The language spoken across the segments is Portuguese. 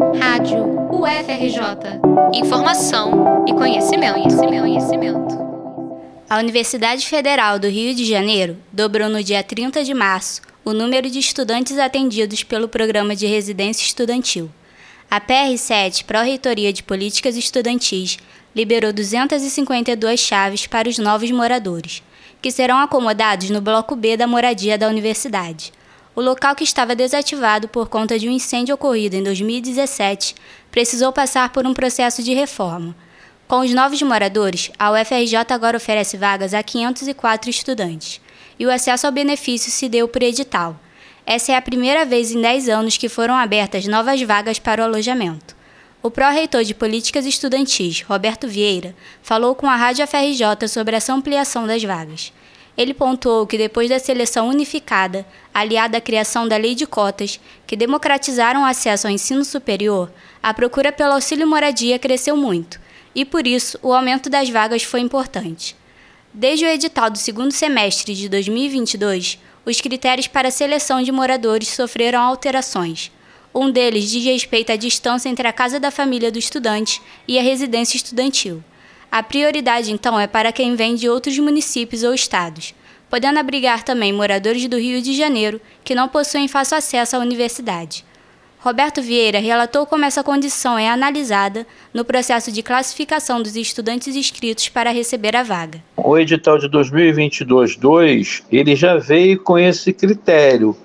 Rádio UFRJ. Informação e conhecimento, conhecimento, conhecimento. A Universidade Federal do Rio de Janeiro dobrou no dia 30 de março o número de estudantes atendidos pelo Programa de Residência Estudantil. A PR7, Pró-Reitoria de Políticas Estudantis, liberou 252 chaves para os novos moradores, que serão acomodados no Bloco B da moradia da universidade. O local que estava desativado por conta de um incêndio ocorrido em 2017 precisou passar por um processo de reforma. Com os novos moradores, a UFRJ agora oferece vagas a 504 estudantes, e o acesso ao benefício se deu por edital. Essa é a primeira vez em 10 anos que foram abertas novas vagas para o alojamento. O pró-reitor de Políticas Estudantis, Roberto Vieira, falou com a Rádio FRJ sobre essa ampliação das vagas. Ele pontuou que depois da seleção unificada, aliada à criação da lei de cotas, que democratizaram o acesso ao ensino superior, a procura pelo auxílio moradia cresceu muito, e por isso o aumento das vagas foi importante. Desde o edital do segundo semestre de 2022, os critérios para a seleção de moradores sofreram alterações. Um deles diz respeito à distância entre a casa da família do estudante e a residência estudantil. A prioridade, então, é para quem vem de outros municípios ou estados, podendo abrigar também moradores do Rio de Janeiro que não possuem fácil acesso à universidade. Roberto Vieira relatou como essa condição é analisada no processo de classificação dos estudantes inscritos para receber a vaga. O edital de 2022-2, ele já veio com esse critério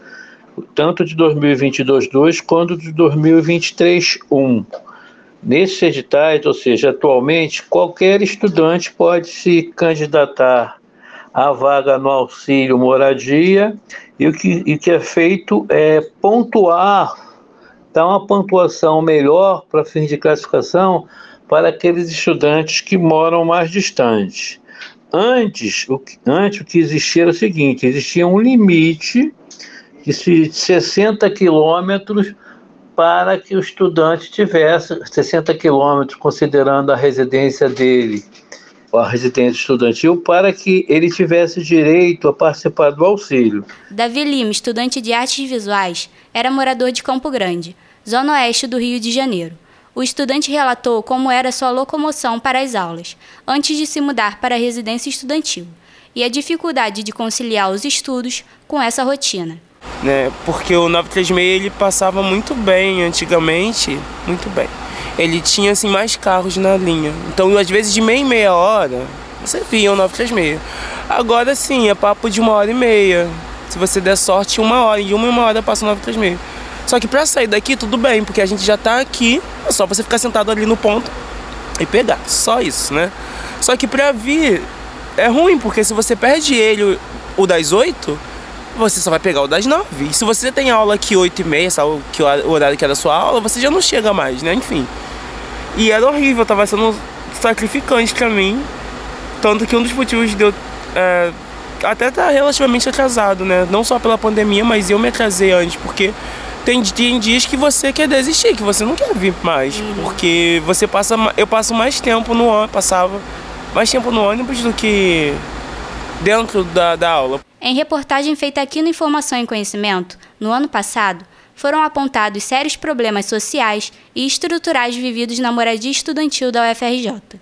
tanto de 2022-2 quanto de 2023-1. Nesses editais, ou seja, atualmente, qualquer estudante pode se candidatar à vaga no auxílio moradia e o que, e que é feito é pontuar, dar uma pontuação melhor para fins de classificação para aqueles estudantes que moram mais distantes. Antes o, que, antes, o que existia era o seguinte: existia um limite de 60 quilômetros para que o estudante tivesse 60 quilômetros, considerando a residência dele, a residência estudantil, para que ele tivesse direito a participar do auxílio. Davi Lima, estudante de artes visuais, era morador de Campo Grande, zona oeste do Rio de Janeiro. O estudante relatou como era sua locomoção para as aulas, antes de se mudar para a residência estudantil, e a dificuldade de conciliar os estudos com essa rotina né? Porque o 936 ele passava muito bem antigamente, muito bem. Ele tinha assim mais carros na linha. Então, às vezes de meia em meia hora, você via o 936. Agora sim, é papo de uma hora e meia. Se você der sorte, uma hora, e uma e uma hora passa o 936. Só que para sair daqui tudo bem, porque a gente já tá aqui, é só você ficar sentado ali no ponto e pegar. Só isso, né? Só que para vir é ruim, porque se você perde ele o das 8, você só vai pegar o das nove. E se você tem aula aqui oito e meia, sabe que o horário que é da sua aula, você já não chega mais, né? Enfim. E era horrível, tava sendo sacrificante pra mim. Tanto que um dos motivos de eu é, até tá relativamente atrasado, né? Não só pela pandemia, mas eu me atrasei antes, porque tem, tem dias que você quer desistir, que você não quer vir mais. Uhum. Porque você passa. Eu passo mais tempo no ônibus, passava mais tempo no ônibus do que dentro da, da aula. Em reportagem feita aqui no Informação e Conhecimento, no ano passado, foram apontados sérios problemas sociais e estruturais vividos na moradia estudantil da UFRJ.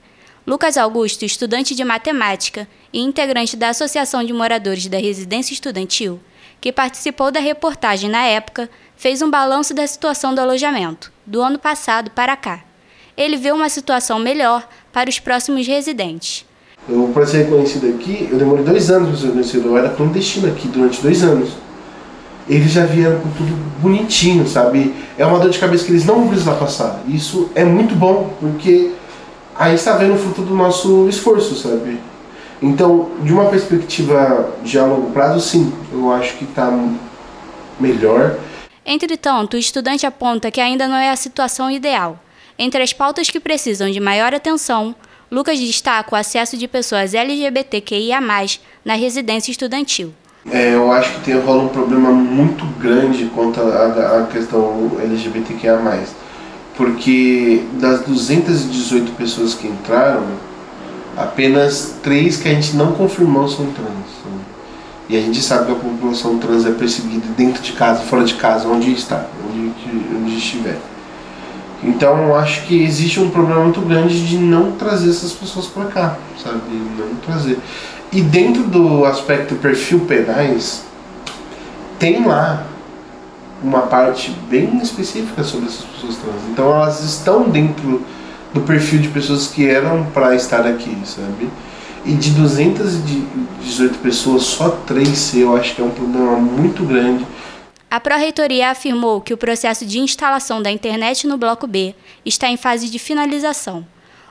Lucas Augusto, estudante de matemática e integrante da Associação de Moradores da Residência Estudantil, que participou da reportagem na época, fez um balanço da situação do alojamento, do ano passado para cá. Ele vê uma situação melhor para os próximos residentes. Eu, para ser reconhecido aqui, eu demorei dois anos para ser reconhecido. Eu era clandestino aqui durante dois anos. Eles já vieram com tudo bonitinho, sabe? É uma dor de cabeça que eles não vão precisar passar. Isso é muito bom, porque aí está vendo o fruto do nosso esforço, sabe? Então, de uma perspectiva de a longo prazo, sim, eu acho que está melhor. Entretanto, o estudante aponta que ainda não é a situação ideal. Entre as pautas que precisam de maior atenção, Lucas destaca o acesso de pessoas LGBTQIA+, na residência estudantil. É, eu acho que tem, rola um problema muito grande quanto à questão LGBTQIA+. Porque das 218 pessoas que entraram, apenas três que a gente não confirmou são trans. Né? E a gente sabe que a população trans é perseguida dentro de casa, fora de casa, onde está, onde, onde estiver. Então acho que existe um problema muito grande de não trazer essas pessoas para cá, sabe? Não trazer. E dentro do aspecto perfil penais, tem lá uma parte bem específica sobre essas pessoas trans. Então elas estão dentro do perfil de pessoas que eram para estar aqui, sabe? E de 218 pessoas, só 3 eu acho que é um problema muito grande a Pró-Reitoria afirmou que o processo de instalação da internet no Bloco B está em fase de finalização.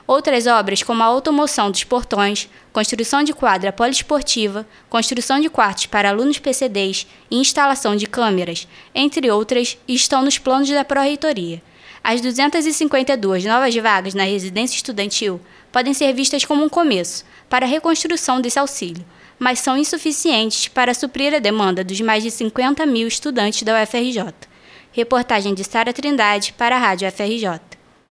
Outras obras, como a automoção dos portões, construção de quadra poliesportiva, construção de quartos para alunos PCDs e instalação de câmeras, entre outras, estão nos planos da Pró-Reitoria. As 252 novas vagas na residência estudantil podem ser vistas como um começo para a reconstrução desse auxílio, mas são insuficientes para suprir a demanda dos mais de 50 mil estudantes da UFRJ. Reportagem de Sara Trindade para a Rádio UFRJ.